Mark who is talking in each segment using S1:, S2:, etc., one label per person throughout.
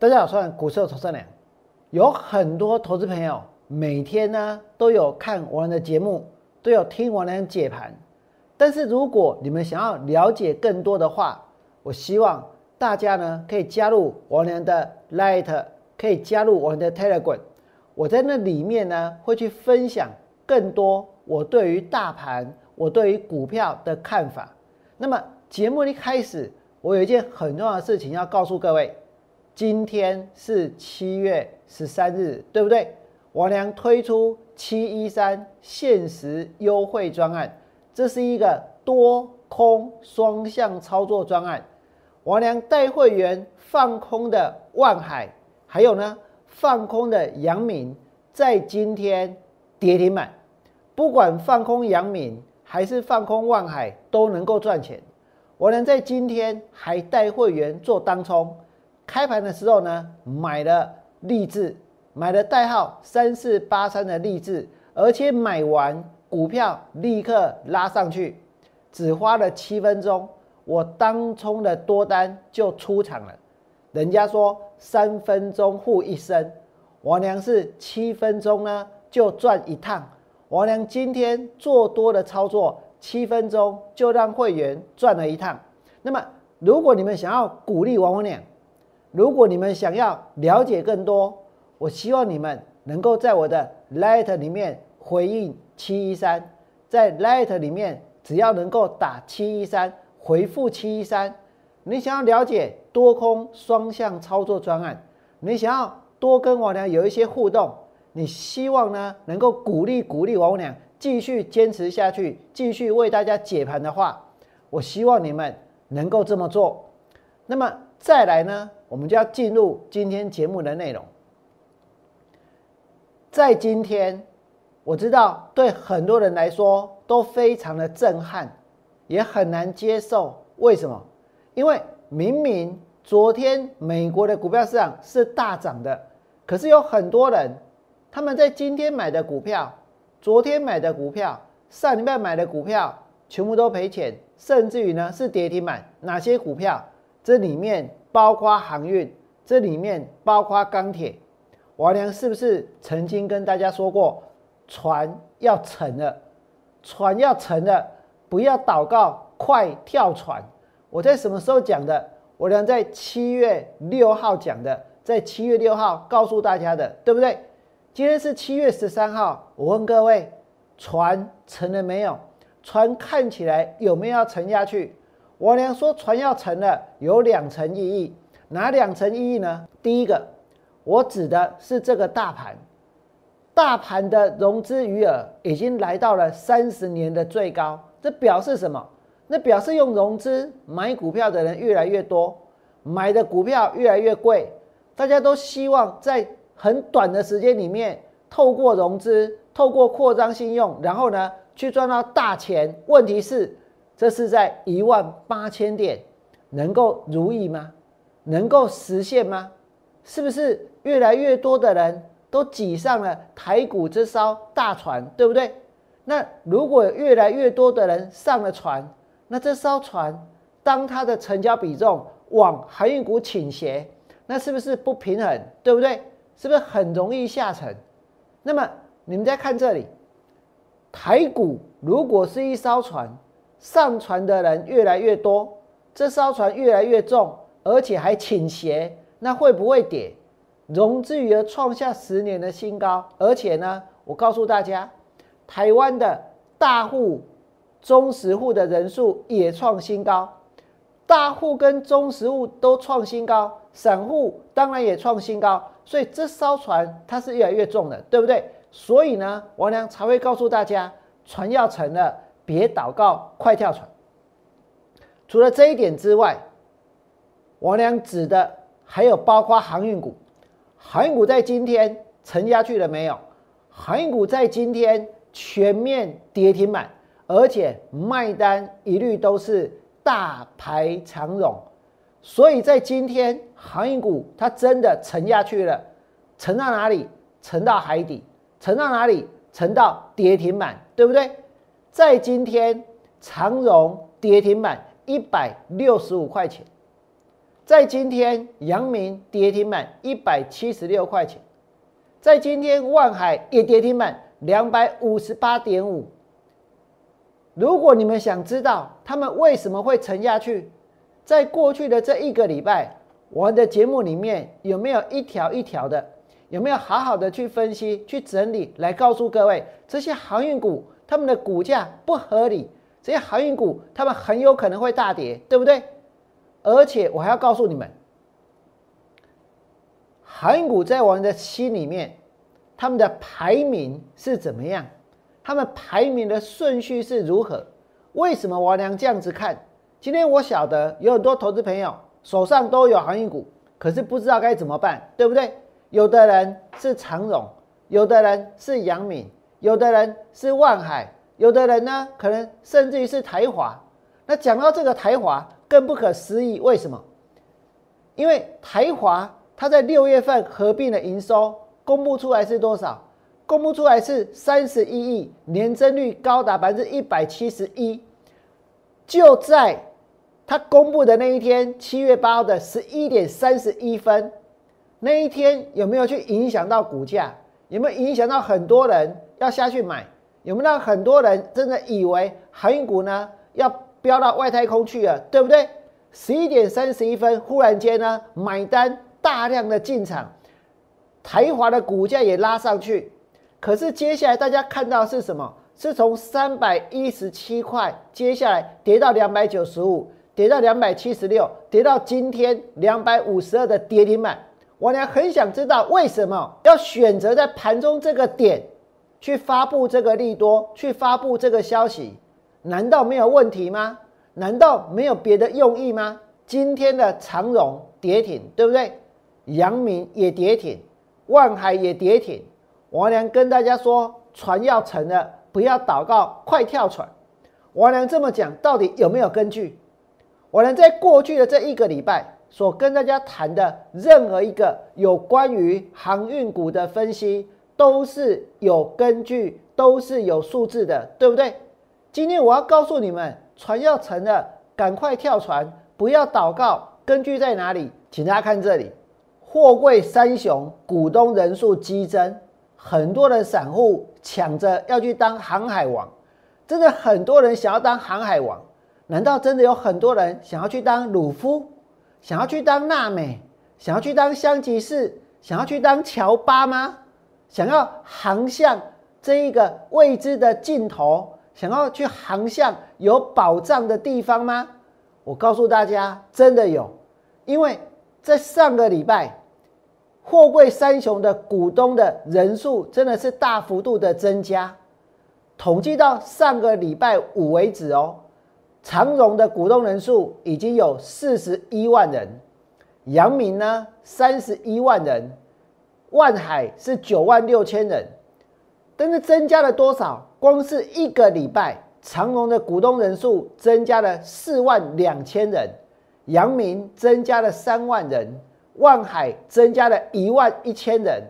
S1: 大家好，我是股市投资良。有很多投资朋友每天呢都有看王良的节目，都有听王良解盘。但是如果你们想要了解更多的话，我希望大家呢可以加入王良的 Light，可以加入我的 Telegram。我在那里面呢会去分享更多我对于大盘、我对于股票的看法。那么节目一开始，我有一件很重要的事情要告诉各位。今天是七月十三日，对不对？王良推出七一三限时优惠专案，这是一个多空双向操作专案。王良带会员放空的万海，还有呢放空的阳明，在今天跌停板，不管放空阳明还是放空万海，都能够赚钱。王良在今天还带会员做当冲。开盘的时候呢，买了励志，买了代号三四八三的励志，而且买完股票立刻拉上去，只花了七分钟，我当冲的多单就出场了。人家说三分钟护一生，王娘是七分钟呢就赚一趟。王娘今天做多的操作，七分钟就让会员赚了一趟。那么，如果你们想要鼓励王王娘，如果你们想要了解更多，我希望你们能够在我的 Light 里面回应七一三，在 Light 里面只要能够打七一三，回复七一三，你想要了解多空双向操作专案，你想要多跟王良有一些互动，你希望呢能够鼓励鼓励王良继续坚持下去，继续为大家解盘的话，我希望你们能够这么做。那么再来呢？我们就要进入今天节目的内容。在今天，我知道对很多人来说都非常的震撼，也很难接受。为什么？因为明明昨天美国的股票市场是大涨的，可是有很多人他们在今天买的股票、昨天买的股票、上礼拜买的股票，全部都赔钱，甚至于呢是跌停板。哪些股票？这里面。包括航运，这里面包括钢铁。王良是不是曾经跟大家说过，船要沉了，船要沉了，不要祷告，快跳船。我在什么时候讲的？我良在七月六号讲的，在七月六号告诉大家的，对不对？今天是七月十三号，我问各位，船沉了没有？船看起来有没有要沉下去？我娘说船要沉了，有两层意义，哪两层意义呢？第一个，我指的是这个大盘，大盘的融资余额已经来到了三十年的最高，这表示什么？那表示用融资买股票的人越来越多，买的股票越来越贵，大家都希望在很短的时间里面，透过融资，透过扩张信用，然后呢去赚到大钱。问题是。这是在一万八千点能够如意吗？能够实现吗？是不是越来越多的人都挤上了台股这艘大船，对不对？那如果越来越多的人上了船，那这艘船当它的成交比重往航运股倾斜，那是不是不平衡？对不对？是不是很容易下沉？那么你们再看这里，台股如果是一艘船。上船的人越来越多，这艘船越来越重，而且还倾斜，那会不会跌？融资余额创下十年的新高，而且呢，我告诉大家，台湾的大户、中实户的人数也创新高，大户跟中实户都创新高，散户当然也创新高，所以这艘船它是越来越重的，对不对？所以呢，王良才会告诉大家，船要沉了。别祷告，快跳船。除了这一点之外，王良指的还有包括航运股。航运股在今天沉下去了没有？航运股在今天全面跌停板，而且卖单一律都是大排长龙。所以在今天航运股它真的沉下去了，沉到哪里？沉到海底，沉到哪里？沉到跌停板，对不对？在今天，长荣跌停板一百六十五块钱，在今天，阳明跌停板一百七十六块钱，在今天，万海也跌停板两百五十八点五。如果你们想知道他们为什么会沉下去，在过去的这一个礼拜，我的节目里面有没有一条一条的，有没有好好的去分析、去整理，来告诉各位这些航运股他们的股价不合理，这些航运股他们很有可能会大跌，对不对？而且我还要告诉你们，航运股在我们的心里面，他们的排名是怎么样？他们排名的顺序是如何？为什么王娘这样子看？今天我晓得有很多投资朋友手上都有航运股，可是不知道该怎么办，对不对？有的人是长荣，有的人是阳明，有的人是万海，有的人呢可能甚至于是台华。那讲到这个台华，更不可思议，为什么？因为台华它在六月份合并的营收公布出来是多少？公布出来是三十一亿，年增率高达百分之一百七十一，就在。他公布的那一天，七月八号的十一点三十一分，那一天有没有去影响到股价？有没有影响到很多人要下去买？有没有让很多人真的以为航运股呢要飙到外太空去了？对不对？十一点三十一分，忽然间呢买单大量的进场，台华的股价也拉上去。可是接下来大家看到是什么？是从三百一十七块，接下来跌到两百九十五。跌到两百七十六，跌到今天两百五十二的跌停板。我俩很想知道为什么要选择在盘中这个点去发布这个利多，去发布这个消息？难道没有问题吗？难道没有别的用意吗？今天的长荣跌停，对不对？阳明也跌停，万海也跌停。王良跟大家说，船要沉了，不要祷告，快跳船。王良这么讲，到底有没有根据？我能在过去的这一个礼拜所跟大家谈的任何一个有关于航运股的分析，都是有根据，都是有数字的，对不对？今天我要告诉你们，船要沉了，赶快跳船，不要祷告。根据在哪里？请大家看这里，货柜三雄股东人数激增，很多的散户抢着要去当航海王，真的很多人想要当航海王。难道真的有很多人想要去当鲁夫，想要去当娜美，想要去当香吉士，想要去当乔巴吗？想要航向这一个未知的尽头，想要去航向有保障的地方吗？我告诉大家，真的有，因为在上个礼拜，货柜三雄的股东的人数真的是大幅度的增加，统计到上个礼拜五为止哦。长荣的股东人数已经有四十一万人，阳明呢三十一万人，万海是九万六千人，但是增加了多少？光是一个礼拜，长荣的股东人数增加了四万两千人，阳明增加了三万人，万海增加了一万一千人。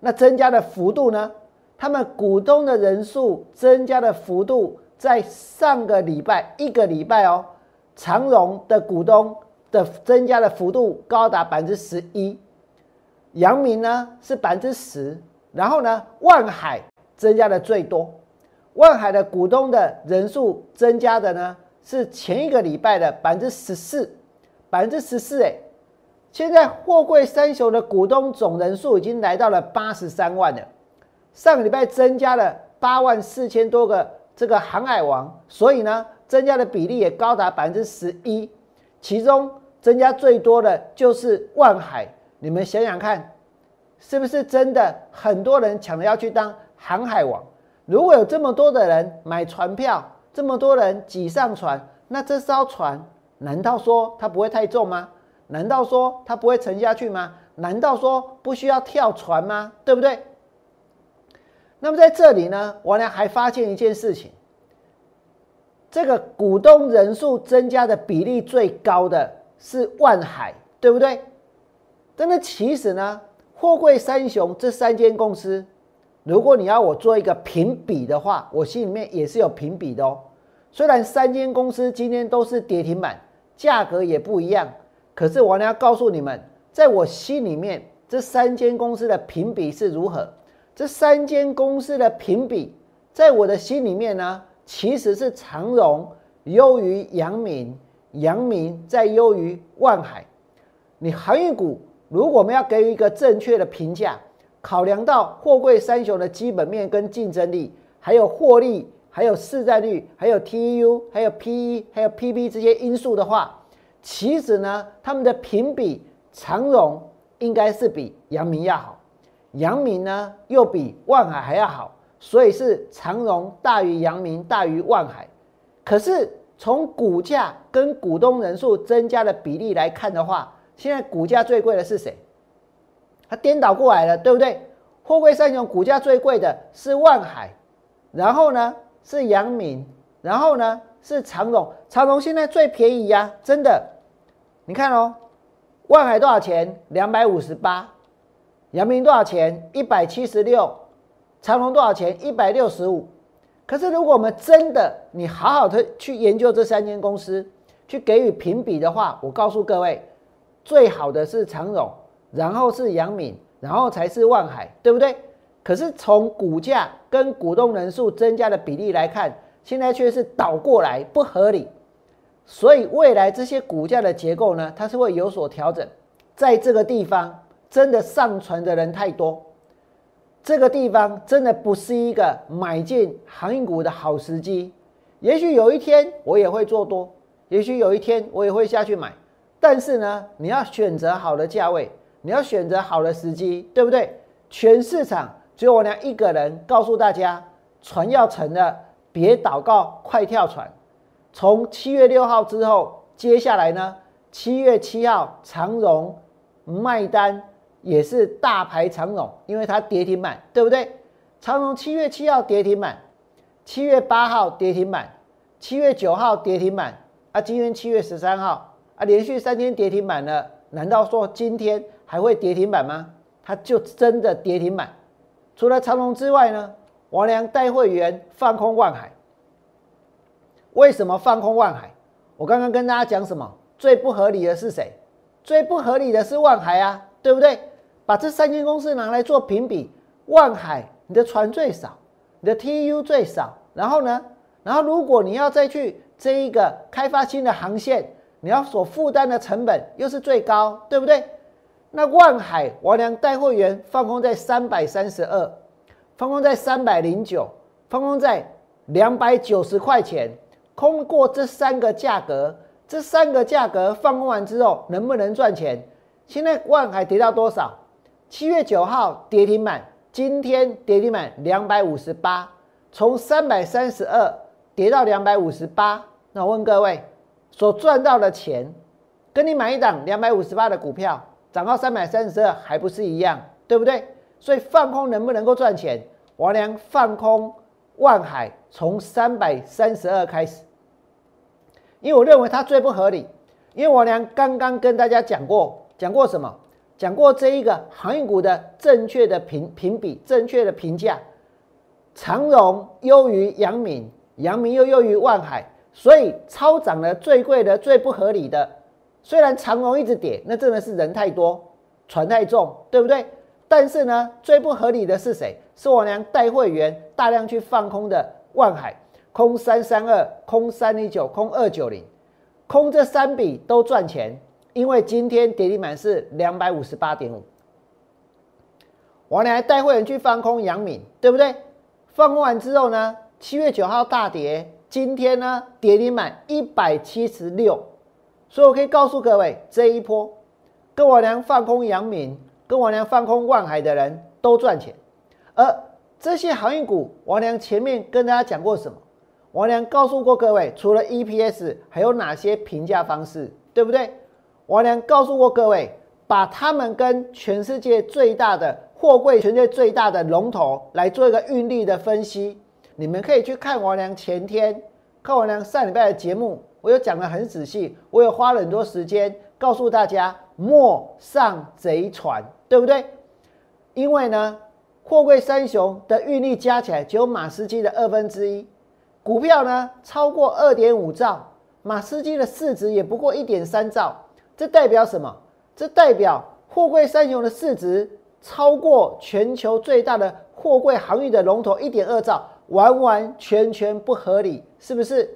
S1: 那增加的幅度呢？他们股东的人数增加的幅度。在上个礼拜一个礼拜哦，长荣的股东的增加的幅度高达百分之十一，阳明呢是百分之十，然后呢万海增加的最多，万海的股东的人数增加的呢是前一个礼拜的百分之十四，百分之十四哎，现在货柜三雄的股东总人数已经来到了八十三万了，上个礼拜增加了八万四千多个。这个航海王，所以呢，增加的比例也高达百分之十一，其中增加最多的就是万海。你们想想看，是不是真的很多人抢着要去当航海王？如果有这么多的人买船票，这么多人挤上船，那这艘船难道说它不会太重吗？难道说它不会沉下去吗？难道说不需要跳船吗？对不对？那么在这里呢，我呢还发现一件事情，这个股东人数增加的比例最高的是万海，对不对？但是其实呢，货柜三雄这三间公司，如果你要我做一个评比的话，我心里面也是有评比的哦。虽然三间公司今天都是跌停板，价格也不一样，可是我呢要告诉你们，在我心里面，这三间公司的评比是如何？这三间公司的评比，在我的心里面呢，其实是长荣优于阳明，阳明再优于万海。你航运股，如果我们要给予一个正确的评价，考量到货柜三雄的基本面跟竞争力，还有获利。还有市占率，还有 TEU，还有 PE，还有 PB 这些因素的话，其实呢，他们的评比长荣应该是比阳明要好，阳明呢又比万海还要好，所以是长荣大于阳明大于万海。可是从股价跟股东人数增加的比例来看的话，现在股价最贵的是谁？它颠倒过来了，对不对？货柜三雄股价最贵的是万海，然后呢？是阳明，然后呢是长荣，长荣现在最便宜呀，真的。你看哦，万海多少钱？两百五十八。阳明多少钱？一百七十六。长荣多少钱？一百六十五。可是如果我们真的你好好的去研究这三间公司，去给予评比的话，我告诉各位，最好的是长荣，然后是阳明，然后才是万海，对不对？可是从股价跟股东人数增加的比例来看，现在却是倒过来不合理，所以未来这些股价的结构呢，它是会有所调整。在这个地方真的上船的人太多，这个地方真的不是一个买进航运股的好时机。也许有一天我也会做多，也许有一天我也会下去买，但是呢，你要选择好的价位，你要选择好的时机，对不对？全市场。只有我俩一个人告诉大家，船要沉了，别祷告，快跳船。从七月六号之后，接下来呢，七月七号长荣卖单也是大排长龙，因为它跌停板，对不对？长荣七月七号跌停板，七月八号跌停板，七月九号跌停板，啊，今天七月十三号啊，连续三天跌停板了，难道说今天还会跌停板吗？它就真的跌停板。除了长隆之外呢，王良带会员放空万海。为什么放空万海？我刚刚跟大家讲什么？最不合理的是谁？最不合理的是万海啊，对不对？把这三间公司拿来做评比，万海你的船最少，你的 TU 最少，然后呢，然后如果你要再去这一个开发新的航线，你要所负担的成本又是最高，对不对？那万海王良带货员放空在三百三十二，放空在三百零九，放空在两百九十块钱，空过这三个价格，这三个价格放空完之后能不能赚钱？现在万海跌到多少？七月九号跌停板，今天跌停板两百五十八，从三百三十二跌到两百五十八。那我问各位，所赚到的钱，跟你买一档两百五十八的股票？涨到三百三十二还不是一样，对不对？所以放空能不能够赚钱？王良放空万海从三百三十二开始，因为我认为它最不合理。因为王良刚刚跟大家讲过，讲过什么？讲过这一个航运股的正确的评评比，正确的评价，长荣优于阳明，阳明又优于万海，所以超涨了最贵的、最不合理的。虽然长荣一直跌，那真的是人太多，船太重，对不对？但是呢，最不合理的是谁？是我娘带会员大量去放空的万海，空三三二，空三零九，空二九零，空这三笔都赚钱，因为今天跌停板是两百五十八点五。我娘带会员去放空阳敏，对不对？放空完之后呢，七月九号大跌，今天呢跌停板一百七十六。所以我可以告诉各位，这一波跟我娘放空阳敏、跟我娘放空万海的人都赚钱。而这些航运股，王良前面跟大家讲过什么？王良告诉过各位，除了 EPS，还有哪些评价方式，对不对？王良告诉过各位，把他们跟全世界最大的货柜、全世界最大的龙头来做一个运力的分析。你们可以去看王良前天、看王良上礼拜的节目。我有讲的很仔细，我有花了很多时间告诉大家莫上贼船，对不对？因为呢，货柜三雄的运力加起来只有马斯基的二分之一，股票呢超过二点五兆，马斯基的市值也不过一点三兆，这代表什么？这代表货柜三雄的市值超过全球最大的货柜航运的龙头一点二兆，完完全全不合理，是不是？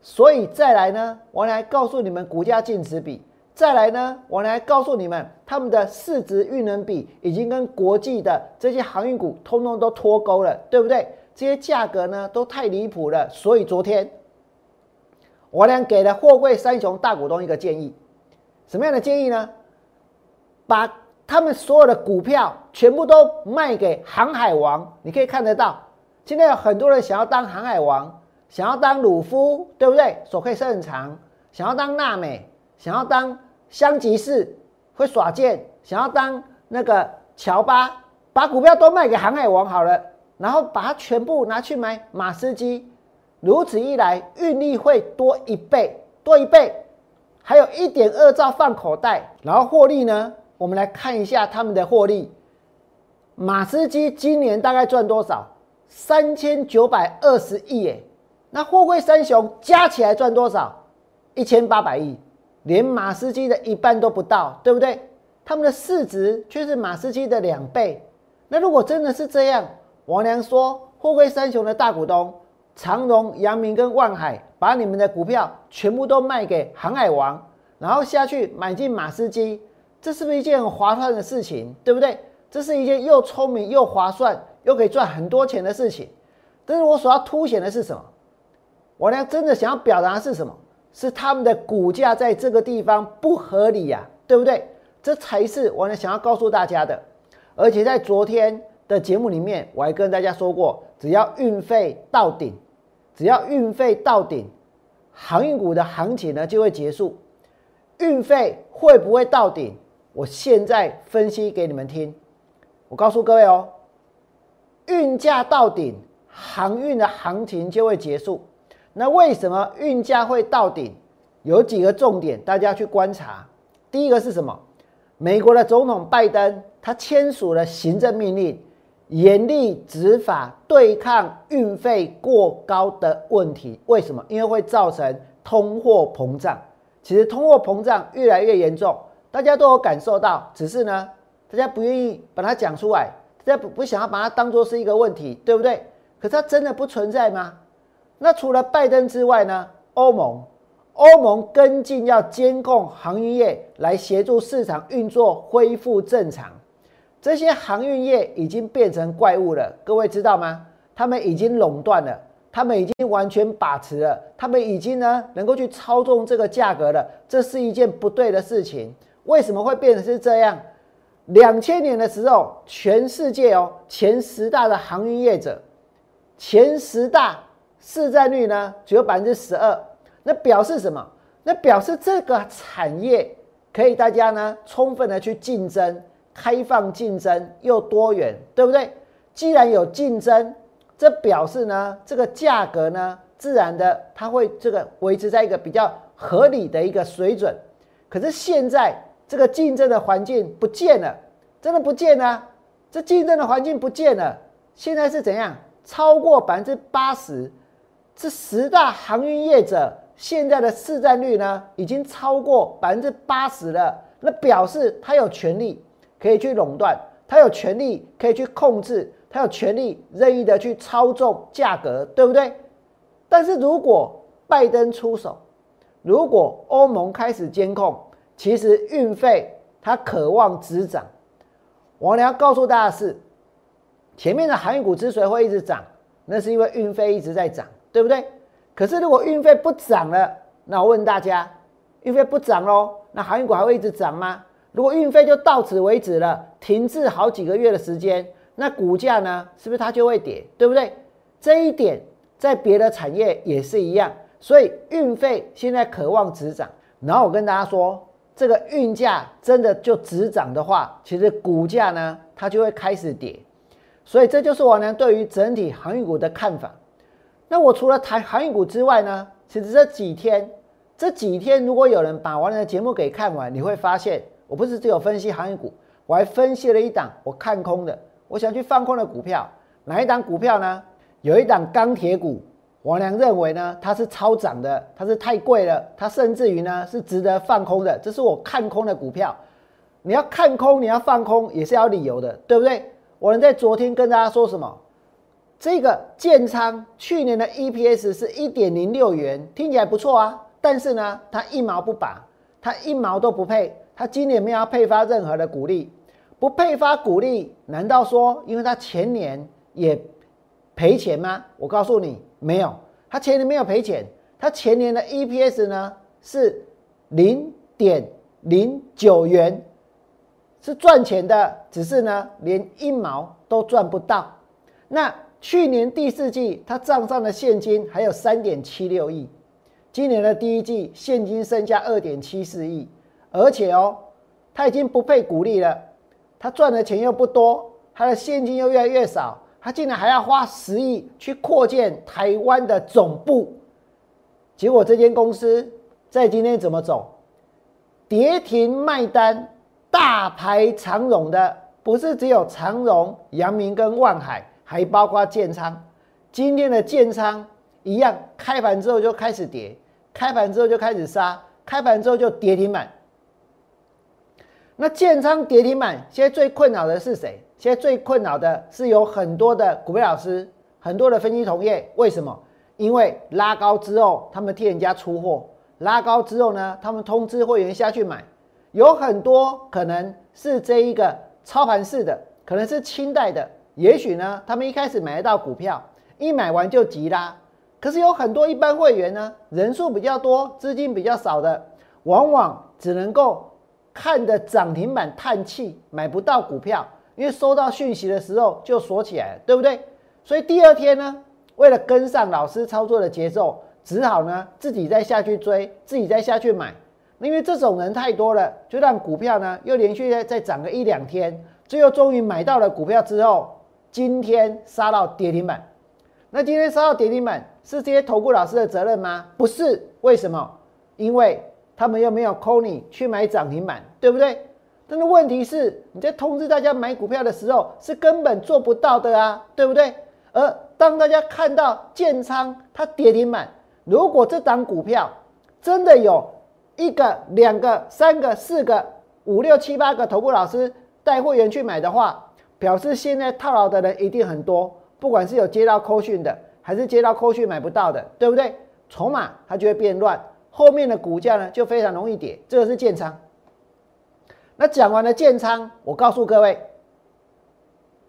S1: 所以再来呢，我来告诉你们股价净值比。再来呢，我来告诉你们，他们的市值运能比已经跟国际的这些航运股通通都脱钩了，对不对？这些价格呢都太离谱了。所以昨天我俩给了货柜三雄大股东一个建议，什么样的建议呢？把他们所有的股票全部都卖给航海王。你可以看得到，现在有很多人想要当航海王，想要当鲁夫，对不对？手可以伸很长，想要当娜美，想要当。香吉士会耍剑，想要当那个乔巴，把股票都卖给航海王好了，然后把它全部拿去买马斯基，如此一来，运力会多一倍，多一倍，还有一点二兆放口袋，然后获利呢？我们来看一下他们的获利，马斯基今年大概赚多少？三千九百二十亿耶，那货柜三雄加起来赚多少？一千八百亿。连马斯基的一半都不到，对不对？他们的市值却是马斯基的两倍。那如果真的是这样，王良说，货柜三雄的大股东长荣、阳明跟万海，把你们的股票全部都卖给航海王，然后下去买进马斯基，这是不是一件很划算的事情？对不对？这是一件又聪明又划算又可以赚很多钱的事情。但是我所要凸显的是什么？我呢真的想要表达的是什么？是他们的股价在这个地方不合理呀，对不对？这才是我呢想要告诉大家的。而且在昨天的节目里面，我还跟大家说过，只要运费到顶，只要运费到顶，航运股的行情呢就会结束。运费会不会到顶？我现在分析给你们听。我告诉各位哦，运价到顶，航运的行情就会结束。那为什么运价会到顶？有几个重点，大家去观察。第一个是什么？美国的总统拜登他签署了行政命令，严厉执法对抗运费过高的问题。为什么？因为会造成通货膨胀。其实通货膨胀越来越严重，大家都有感受到，只是呢，大家不愿意把它讲出来，大家不不想要把它当做是一个问题，对不对？可是它真的不存在吗？那除了拜登之外呢？欧盟，欧盟跟进要监控航运业，来协助市场运作恢复正常。这些航运业已经变成怪物了，各位知道吗？他们已经垄断了，他们已经完全把持了，他们已经呢能够去操纵这个价格了。这是一件不对的事情。为什么会变成是这样？两千年的时候，全世界哦前十大的航运业者，前十大。市占率呢只有百分之十二，那表示什么？那表示这个产业可以大家呢充分的去竞争，开放竞争又多元，对不对？既然有竞争，这表示呢这个价格呢自然的它会这个维持在一个比较合理的一个水准。可是现在这个竞争的环境不见了，真的不见了，这竞争的环境不见了。现在是怎样？超过百分之八十。这十大航运业者现在的市占率呢，已经超过百分之八十了。那表示他有权利可以去垄断，他有权利可以去控制，他有权利任意的去操纵价格，对不对？但是如果拜登出手，如果欧盟开始监控，其实运费他渴望止涨。我要告诉大家是，前面的航运股之所以会一直涨，那是因为运费一直在涨。对不对？可是如果运费不涨了，那我问大家，运费不涨喽，那航运股还会一直涨吗？如果运费就到此为止了，停滞好几个月的时间，那股价呢，是不是它就会跌？对不对？这一点在别的产业也是一样，所以运费现在渴望止涨。然后我跟大家说，这个运价真的就止涨的话，其实股价呢，它就会开始跌。所以这就是我呢对于整体航运股的看法。那我除了谈航运股之外呢？其实这几天，这几天如果有人把完的节目给看完，你会发现，我不是只有分析航运股，我还分析了一档我看空的，我想去放空的股票。哪一档股票呢？有一档钢铁股，王良认为呢，它是超涨的，它是太贵了，它甚至于呢是值得放空的，这是我看空的股票。你要看空，你要放空也是要理由的，对不对？我能在昨天跟大家说什么？这个建仓去年的 EPS 是一点零六元，听起来不错啊。但是呢，它一毛不拔，它一毛都不配，他今年没有要配发任何的股利，不配发股利，难道说因为他前年也赔钱吗？我告诉你，没有，他前年没有赔钱，他前年的 EPS 呢是零点零九元，是赚钱的，只是呢连一毛都赚不到。那去年第四季，他账上的现金还有三点七六亿，今年的第一季现金剩下二点七四亿，而且哦，他已经不配鼓励了，他赚的钱又不多，他的现金又越来越少，他竟然还要花十亿去扩建台湾的总部，结果这间公司在今天怎么走？跌停卖单，大排长荣的不是只有长荣、阳明跟万海。还包括建仓，今天的建仓一样，开盘之后就开始跌，开盘之后就开始杀，开盘之后就跌停板。那建仓跌停板，现在最困扰的是谁？现在最困扰的是有很多的股票老师，很多的分析同业。为什么？因为拉高之后，他们替人家出货；拉高之后呢，他们通知会员下去买。有很多可能是这一个操盘式的，可能是清代的。也许呢，他们一开始买得到股票，一买完就急啦。可是有很多一般会员呢，人数比较多，资金比较少的，往往只能够看着涨停板叹气，买不到股票，因为收到讯息的时候就锁起来了，对不对？所以第二天呢，为了跟上老师操作的节奏，只好呢自己再下去追，自己再下去买。因为这种人太多了，就让股票呢又连续再再涨个一两天，最后终于买到了股票之后。今天杀到跌停板，那今天杀到跌停板是这些投顾老师的责任吗？不是，为什么？因为他们又没有扣你去买涨停板，对不对？但是问题是，你在通知大家买股票的时候是根本做不到的啊，对不对？而当大家看到建仓它跌停板，如果这档股票真的有一个、两个、三个、四个、五六七八个投顾老师带会员去买的话，表示现在套牢的人一定很多，不管是有接到扣讯的，还是接到扣讯买不到的，对不对？筹码它就会变乱，后面的股价呢就非常容易跌。这个是建仓。那讲完了建仓，我告诉各位，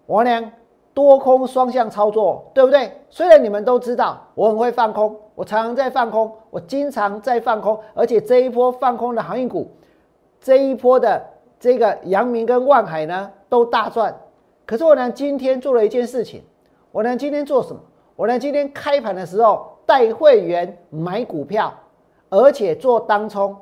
S1: 我呢多空双向操作，对不对？虽然你们都知道我很会放空，我常常在放空，我经常在放空，而且这一波放空的航运股，这一波的这个阳明跟万海呢都大赚。可是我呢，今天做了一件事情。我呢，今天做什么？我呢，今天开盘的时候带会员买股票，而且做当冲。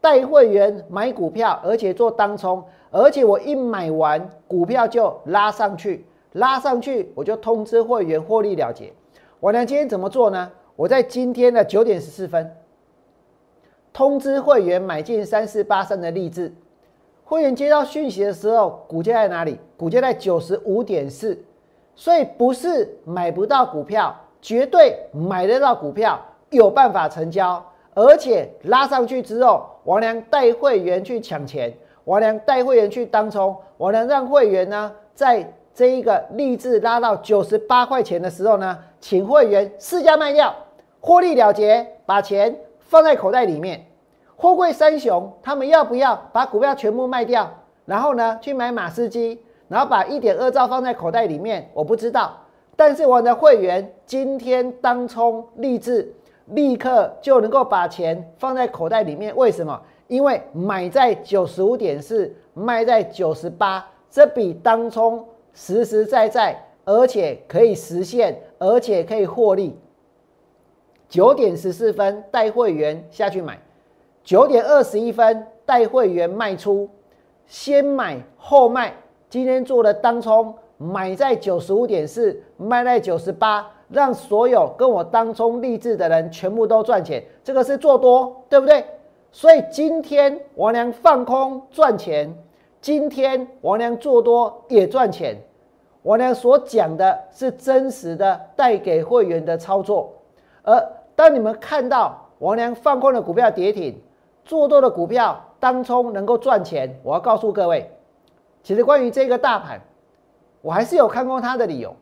S1: 带会员买股票，而且做当冲，而且我一买完股票就拉上去，拉上去我就通知会员获利了结。我呢，今天怎么做呢？我在今天的九点十四分通知会员买进三四八三的励志。会员接到讯息的时候，股价在哪里？股价在九十五点四，所以不是买不到股票，绝对买得到股票，有办法成交，而且拉上去之后，王良带会员去抢钱，王良带会员去当冲，王良让会员呢，在这一个励志拉到九十八块钱的时候呢，请会员试价卖掉，获利了结，把钱放在口袋里面。货柜三雄，他们要不要把股票全部卖掉，然后呢去买马斯基，然后把一点二兆放在口袋里面？我不知道。但是我的会员今天当冲立志，立刻就能够把钱放在口袋里面。为什么？因为买在九十五点四，卖在九十八，这比当冲实实在在，而且可以实现，而且可以获利。九点十四分带会员下去买。九点二十一分带会员卖出，先买后卖。今天做的当冲，买在九十五点四，卖在九十八，让所有跟我当冲励志的人全部都赚钱。这个是做多，对不对？所以今天王良放空赚钱，今天王良做多也赚钱。王良所讲的是真实的带给会员的操作。而当你们看到王良放空的股票跌停，做多的股票当冲能够赚钱，我要告诉各位，其实关于这个大盘，我还是有看空它的理由，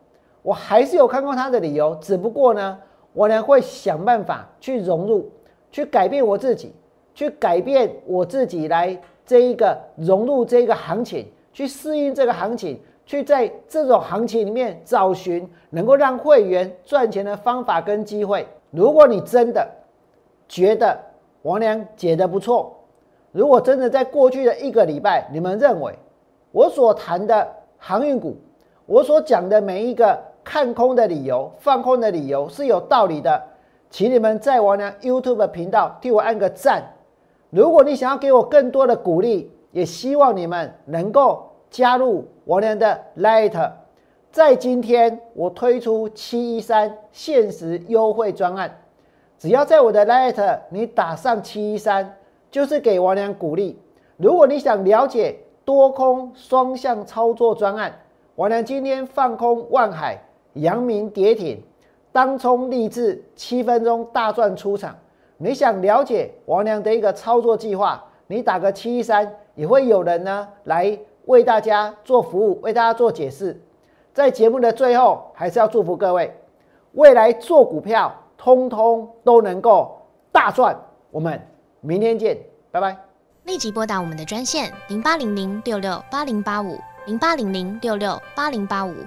S1: 我还是有看空它的理由，只不过呢，我呢会想办法去融入，去改变我自己，去改变我自己来这一个融入这个行情，去适应这个行情。去在这种行情里面找寻能够让会员赚钱的方法跟机会。如果你真的觉得王良解的不错，如果真的在过去的一个礼拜，你们认为我所谈的航运股，我所讲的每一个看空的理由、放空的理由是有道理的，请你们在王良 YouTube 频道替我按个赞。如果你想要给我更多的鼓励，也希望你们能够。加入我俩的 Light，在今天我推出七一三限时优惠专案，只要在我的 Light 你打上七一三，就是给王良鼓励。如果你想了解多空双向操作专案，王良今天放空万海、阳明跌停，当冲立志七分钟大赚出场。你想了解王良的一个操作计划，你打个七一三，也会有人呢来。为大家做服务，为大家做解释，在节目的最后，还是要祝福各位，未来做股票，通通都能够大赚。我们明天见，拜拜。立即拨打我们的专线零八零零六六八零八五零八零零六六八零八五